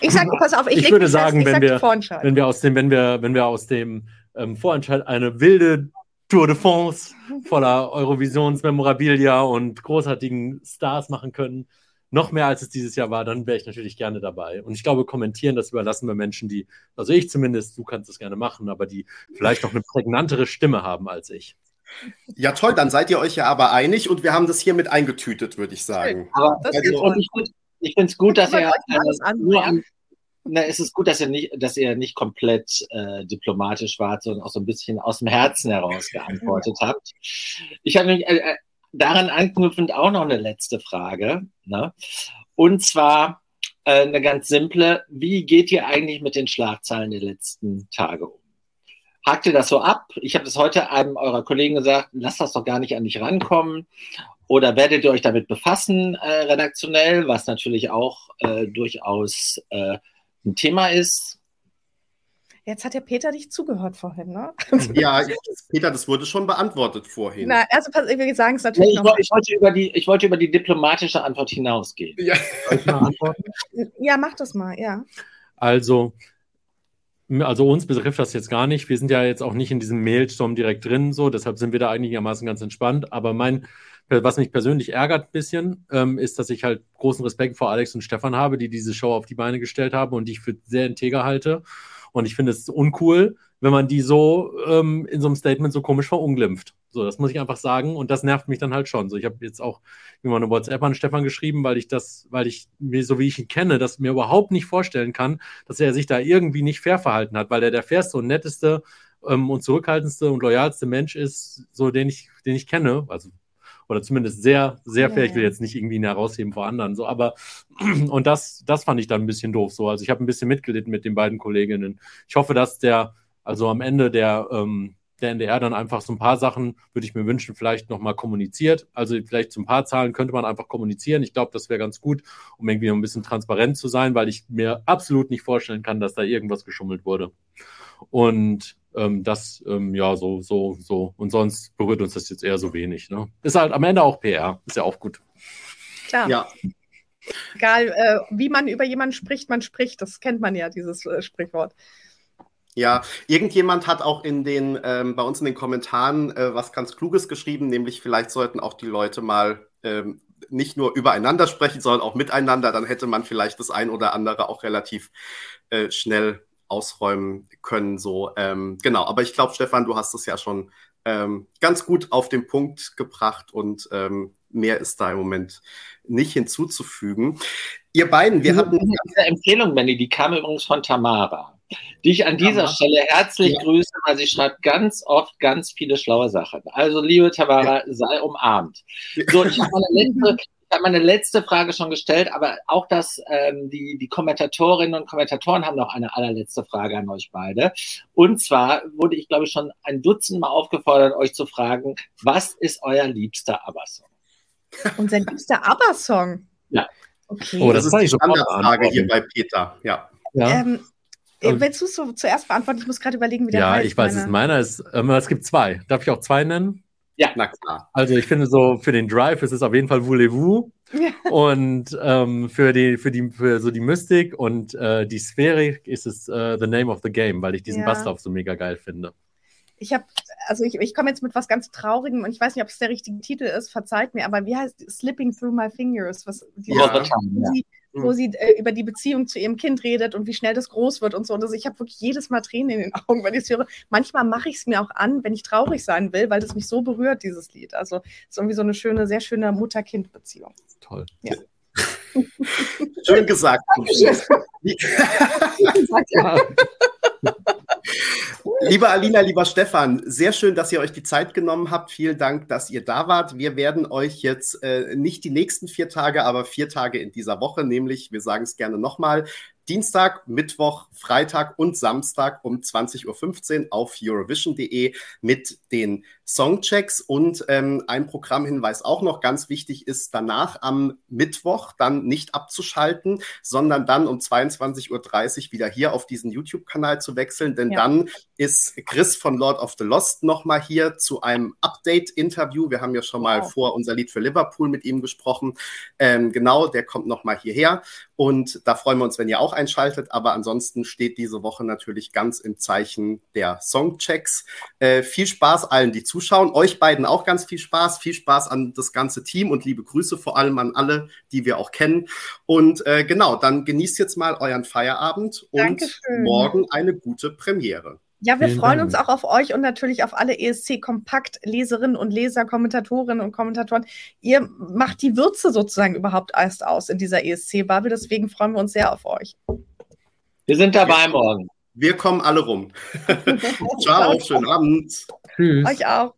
Ich sage, pass auf, ich, ich würde sagen, ich wenn, wir, wenn wir aus dem, wenn wir, wenn wir aus dem ähm, Vorentscheid eine wilde Tour de France voller Eurovisions-Memorabilia und großartigen Stars machen können, noch mehr als es dieses Jahr war, dann wäre ich natürlich gerne dabei. Und ich glaube, kommentieren, das überlassen wir Menschen, die, also ich zumindest, du kannst es gerne machen, aber die vielleicht noch eine prägnantere Stimme haben als ich. Ja, toll, dann seid ihr euch ja aber einig und wir haben das hier mit eingetütet, würde ich sagen. Aber also, ich finde es gut, dass ihr äh, nur an, na, es ist gut, dass ihr nicht, dass ihr nicht komplett äh, diplomatisch wart, sondern auch so ein bisschen aus dem Herzen heraus geantwortet habt. Ich habe nämlich äh, äh daran anknüpfend auch noch eine letzte Frage. Ne? Und zwar äh, eine ganz simple. Wie geht ihr eigentlich mit den Schlagzeilen der letzten Tage um? Hakt ihr das so ab? Ich habe das heute einem eurer Kollegen gesagt, lasst das doch gar nicht an dich rankommen. Oder werdet ihr euch damit befassen, äh, redaktionell, was natürlich auch äh, durchaus äh, ein Thema ist? Jetzt hat ja Peter dich zugehört vorhin, ne? (laughs) Ja, Peter, das wurde schon beantwortet vorhin. Na, also wir sagen es natürlich. Nee, ich, ich, wollte über die, ich wollte über die diplomatische Antwort hinausgehen. Ja, ja mach das mal, ja. Also, also uns betrifft das jetzt gar nicht. Wir sind ja jetzt auch nicht in diesem Mailstorm direkt drin, so, deshalb sind wir da einigermaßen ganz entspannt. Aber mein, was mich persönlich ärgert ein bisschen, ähm, ist, dass ich halt großen Respekt vor Alex und Stefan habe, die diese Show auf die Beine gestellt haben und die ich für sehr integer halte. Und ich finde es uncool, wenn man die so ähm, in so einem Statement so komisch verunglimpft. So, das muss ich einfach sagen. Und das nervt mich dann halt schon. So, ich habe jetzt auch immer eine WhatsApp an Stefan geschrieben, weil ich das, weil ich mir, so wie ich ihn kenne, das mir überhaupt nicht vorstellen kann, dass er sich da irgendwie nicht fair verhalten hat, weil er der fairste und netteste ähm, und zurückhaltendste und loyalste Mensch ist, so den ich, den ich kenne. Also oder zumindest sehr, sehr fair. Ich will jetzt nicht irgendwie ihn herausheben vor anderen, so, aber (clears throat) und das, das fand ich dann ein bisschen doof. So, also ich habe ein bisschen mitgelitten mit den beiden Kolleginnen. Ich hoffe, dass der, also am Ende der, ähm, der NDR dann einfach so ein paar Sachen, würde ich mir wünschen, vielleicht nochmal kommuniziert. Also vielleicht so ein paar Zahlen könnte man einfach kommunizieren. Ich glaube, das wäre ganz gut, um irgendwie ein bisschen transparent zu sein, weil ich mir absolut nicht vorstellen kann, dass da irgendwas geschummelt wurde. Und ähm, das, ähm, ja, so, so, so. Und sonst berührt uns das jetzt eher so wenig. Ne? Ist halt am Ende auch PR. Ist ja auch gut. Klar. Ja. Egal, äh, wie man über jemanden spricht, man spricht. Das kennt man ja, dieses äh, Sprichwort. Ja, irgendjemand hat auch in den, ähm, bei uns in den Kommentaren äh, was ganz Kluges geschrieben, nämlich vielleicht sollten auch die Leute mal ähm, nicht nur übereinander sprechen, sondern auch miteinander. Dann hätte man vielleicht das ein oder andere auch relativ äh, schnell ausräumen können. So, ähm, genau, aber ich glaube, Stefan, du hast es ja schon ähm, ganz gut auf den Punkt gebracht und ähm, mehr ist da im Moment nicht hinzuzufügen. Ihr beiden, wir hatten. Diese Empfehlung, Manny, die kam übrigens von Tamara, die ich an dieser Tamara. Stelle herzlich ja. grüße, weil sie schreibt ganz oft ganz viele schlaue Sachen. Also, liebe Tamara, ja. sei umarmt. So, ich habe meine letzte, (laughs) habe meine letzte Frage schon gestellt, aber auch das, ähm, die, die Kommentatorinnen und Kommentatoren haben noch eine allerletzte Frage an euch beide. Und zwar wurde ich, glaube ich, schon ein Dutzend Mal aufgefordert, euch zu fragen, was ist euer liebster ABBA-Song? (laughs) Unser liebster ABBA-Song? Ja. Okay. Oh, das, das ist die Standardfrage hier bei Peter. Ja. ja. Ähm, äh, willst du es so zuerst beantworten? Ich muss gerade überlegen, wie der ja, heißt. Ja, ich weiß es. Meiner ist, ähm, es gibt zwei. Darf ich auch zwei nennen? Ja, na klar. Also ich finde so für den Drive ist es auf jeden Fall Voulez-vous. Ja. Und ähm, für die, für die, für so die Mystik und äh, die Sphärik ist es uh, The Name of the Game, weil ich diesen ja. Basslauf so mega geil finde. Ich habe, also ich, ich komme jetzt mit was ganz Traurigem und ich weiß nicht, ob es der richtige Titel ist, verzeiht mir, aber wie heißt Slipping Through My Fingers? Was, die, ja. Wo mhm. sie äh, über die Beziehung zu ihrem Kind redet und wie schnell das groß wird und so. Und also ich habe wirklich jedes Mal Tränen in den (laughs) Augen, wenn ich es höre. Manchmal mache ich es mir auch an, wenn ich traurig sein will, weil das mich so berührt, dieses Lied. Also es ist irgendwie so eine schöne, sehr schöne Mutter-Kind-Beziehung. Toll. Ja. Schön gesagt. (laughs) ja. (laughs) (laughs) Lieber Alina, lieber Stefan, sehr schön, dass ihr euch die Zeit genommen habt. Vielen Dank, dass ihr da wart. Wir werden euch jetzt äh, nicht die nächsten vier Tage, aber vier Tage in dieser Woche, nämlich, wir sagen es gerne nochmal, Dienstag, Mittwoch, Freitag und Samstag um 20.15 Uhr auf Eurovision.de mit den Songchecks und ähm, ein Programmhinweis auch noch ganz wichtig ist, danach am Mittwoch dann nicht abzuschalten, sondern dann um 22.30 Uhr wieder hier auf diesen YouTube-Kanal zu wechseln, denn ja. dann ist Chris von Lord of the Lost nochmal hier zu einem Update-Interview. Wir haben ja schon mal wow. vor unser Lied für Liverpool mit ihm gesprochen. Ähm, genau, der kommt nochmal hierher und da freuen wir uns, wenn ihr auch einschaltet. Aber ansonsten steht diese Woche natürlich ganz im Zeichen der Songchecks. Äh, viel Spaß allen, die zuschauen. Euch beiden auch ganz viel Spaß. Viel Spaß an das ganze Team und liebe Grüße vor allem an alle, die wir auch kennen. Und äh, genau, dann genießt jetzt mal euren Feierabend und Dankeschön. morgen eine gute Premiere. Ja, wir Vielen freuen Dank. uns auch auf euch und natürlich auf alle ESC-Kompakt-Leserinnen und Leser, Kommentatorinnen und Kommentatoren. Ihr macht die Würze sozusagen überhaupt erst aus in dieser ESC-Bubble. Deswegen freuen wir uns sehr auf euch. Wir sind dabei morgen. Wir kommen alle rum. (laughs) Ciao, schönen Abend. Tschüss. Euch auch.